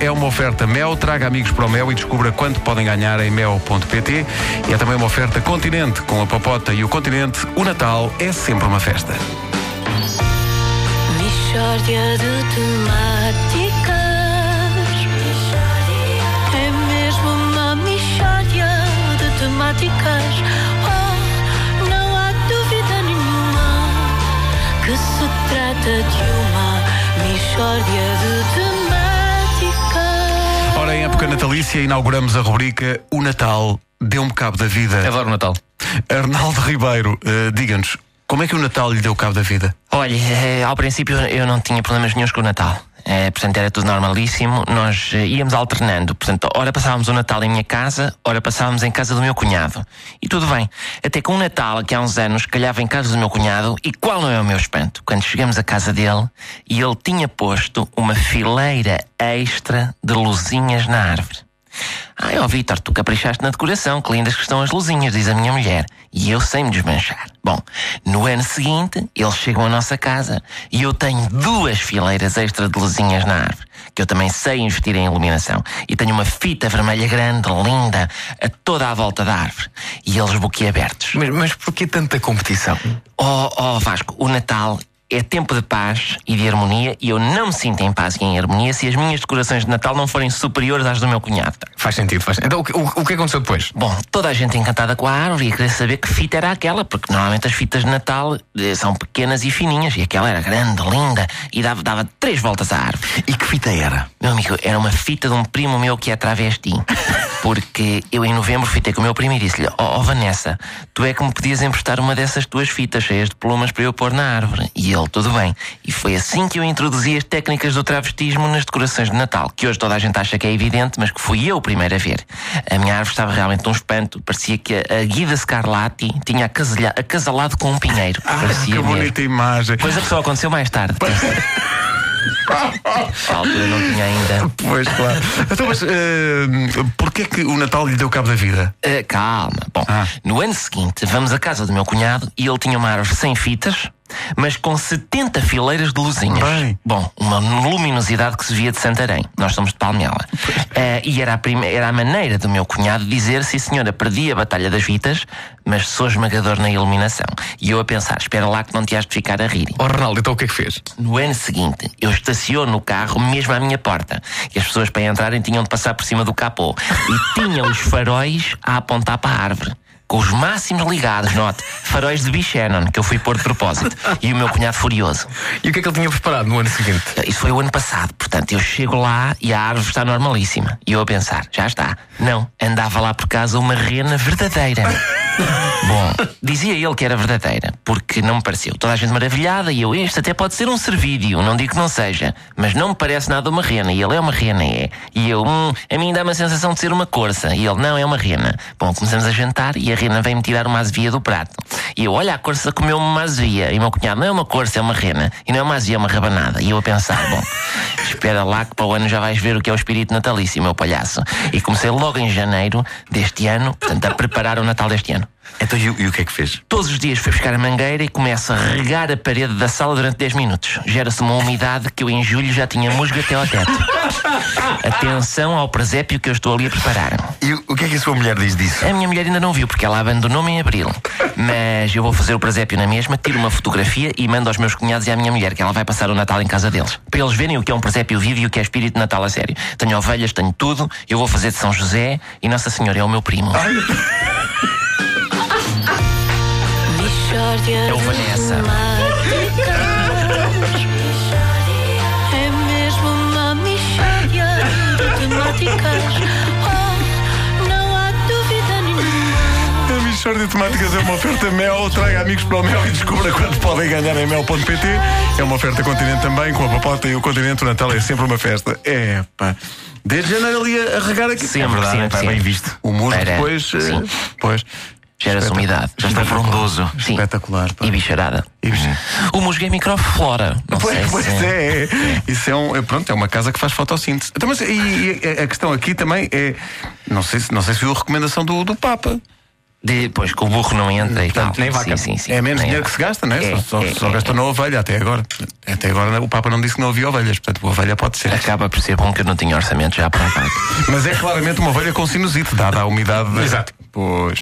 É uma oferta Mel, traga amigos para o Mel e descubra quanto podem ganhar em mel.pt. E é também uma oferta Continente, com a Popota e o Continente. O Natal é sempre uma festa. Mixórdia de temáticas. É mesmo uma mixórdia de temáticas. Oh, não há dúvida nenhuma que se trata de uma mixórdia de temáticas. Época natalícia, inauguramos a rubrica O Natal deu-me cabo da vida. Adoro o Natal. Arnaldo Ribeiro, eh, diga-nos, como é que o Natal lhe deu cabo da vida? Olha, eh, ao princípio eu não tinha problemas nenhums com o Natal. Eh, portanto, era tudo normalíssimo. Nós eh, íamos alternando. Portanto, ora passávamos o Natal em minha casa, ora passávamos em casa do meu cunhado. E tudo bem. Até que um Natal, que há uns anos, calhava em casa do meu cunhado, e qual não é o meu espanto? Quando chegamos à casa dele e ele tinha posto uma fileira extra de luzinhas na árvore. Ai, ó Vitor, tu caprichaste na decoração, que lindas que estão as luzinhas, diz a minha mulher. E eu sem me desmanchar. Bom, no ano seguinte, eles chegam à nossa casa e eu tenho duas fileiras extra de luzinhas na árvore, que eu também sei investir em iluminação. E tenho uma fita vermelha grande, linda, a toda à volta da árvore. E eles boquiabertos. Mas, mas porquê tanta competição? Oh, oh Vasco, o Natal é tempo de paz e de harmonia e eu não me sinto em paz e em harmonia se as minhas decorações de Natal não forem superiores às do meu cunhado. Faz sentido, faz Então, o, que- o, o que aconteceu depois? Bom, toda a gente encantada com a árvore e queria saber que fita era aquela, porque normalmente as fitas de Natal eh, são pequenas e fininhas e aquela era grande, linda e dava, dava três voltas à árvore. E que fita era? Meu amigo, era uma fita de um primo meu que é travesti. Porque eu em novembro fitei com o meu primo e disse-lhe: Ó Vanessa, tu é que me podias emprestar uma dessas tuas fitas cheias de plumas para eu pôr na árvore. E ele, tudo bem. E foi assim que eu introduzi as técnicas do travestismo nas decorações de Natal, que hoje toda a gente acha que é evidente, mas que fui eu o primeiro a ver. A minha árvore estava realmente um espanto. Parecia que a, a Guida Scarlatti tinha acasalado com um pinheiro. Ah, que mesmo. bonita imagem. Coisa que só aconteceu mais tarde. A altura não tinha ainda. Pois, claro. Então, mas eh, porquê que o Natal lhe deu cabo da vida? Ah, calma. Bom, Ah. no ano seguinte vamos à casa do meu cunhado e ele tinha uma árvore sem fitas, mas com 70 fileiras de luzinhas. Bem. Bom, uma luminosidade que se via de Santarém. Nós somos de Palmela. Ah, e era a, prime- era a maneira do meu cunhado dizer se a senhora perdia a batalha das fitas, mas sou esmagador na iluminação. E eu a pensar, espera lá que não te has de ficar a rir. Oh, Ronaldo, então o que é que fez? No ano seguinte, eu estaciono o carro mesmo à minha porta. E as pessoas para entrarem tinham de passar por cima do capô. E tinham os faróis a apontar para a árvore. Com os máximos ligados, note. Faróis de Bichanon, que eu fui pôr de propósito. E o meu cunhado furioso. E o que é que ele tinha preparado no ano seguinte? Isso foi o ano passado, portanto, eu chego lá e a árvore está normalíssima. E eu a pensar, já está. Não, andava lá por casa uma rena verdadeira. Bom, dizia ele que era verdadeira, porque não me pareceu. Toda a gente maravilhada e eu, este até pode ser um servídeo, não digo que não seja, mas não me parece nada uma rena. E ele é uma rena, é. E eu, hum, a mim dá uma sensação de ser uma corça. E ele, não, é uma rena. Bom, começamos a jantar e a rena vem-me tirar uma azevia do prato. E eu, olha, a corça comeu-me uma azevia. E o meu cunhado, não é uma corça, é uma rena. E não é uma azevia, é uma rabanada. E eu a pensar, bom, espera lá que para o ano já vais ver o que é o espírito natalício, meu palhaço. E comecei logo em janeiro deste ano, portanto, a preparar o Natal deste ano. Então, e, o- e o que é que fez? Todos os dias fui buscar a mangueira e começo a regar a parede da sala durante 10 minutos. Gera-se uma umidade que eu em julho já tinha musgo até ao teto. Atenção ao presépio que eu estou ali a preparar. E o, que é que a sua mulher diz disso? A minha mulher ainda não viu porque ela abandonou-me em abril. Mas eu vou fazer o presépio na mesma, tiro uma fotografia e mando aos meus cunhados e à minha mulher que ela vai passar o Natal em casa deles. Para eles verem o que é um presépio vivo e o que é espírito de Natal a sério. Tenho ovelhas, tenho tudo, eu vou fazer de São José e Nossa Senhora é o meu primo. Mixórdia É o Vanessa. É mesmo uma mixórdia de temáticas. Oh, não há dúvida nenhuma. A Michórdia de Temáticas é uma oferta Mel. Traga amigos para o Mel e descubra quanto podem ganhar em mel.pt. É uma oferta Continente também, com a Papota e o Continente. O Natal é sempre uma festa. É, pá. Desde janeiro ali a regar aqui. Sempre, é verdade, sempre, é, pá, sempre. bem visto. O Era, depois. eh, sim. Pois. Gera-se umidade. Já está frondoso. Sim. Espetacular. pá. E bicharada. E bicho- O musgo é microflora. Não Pois, sei pois se... é, é. Isso é um. é, Pronto, é uma casa que faz fotossíntese. Então, mas, e, e a questão aqui também é. Não sei se, não sei se viu a recomendação do, do Papa. Depois que o burro não entra e tal. nem vaca. Sim, sim, sim. É menos Nem dinheiro vaca. que se gasta, não é? É, só só, é, só é, gastou na ovelha até agora. Até agora o Papa não disse que não havia ovelhas, portanto a ovelha pode ser. Acaba por ser bom que eu não tinha orçamento já para a vaca. Mas é claramente uma ovelha com sinusite, dada a umidade. Exato. Pois.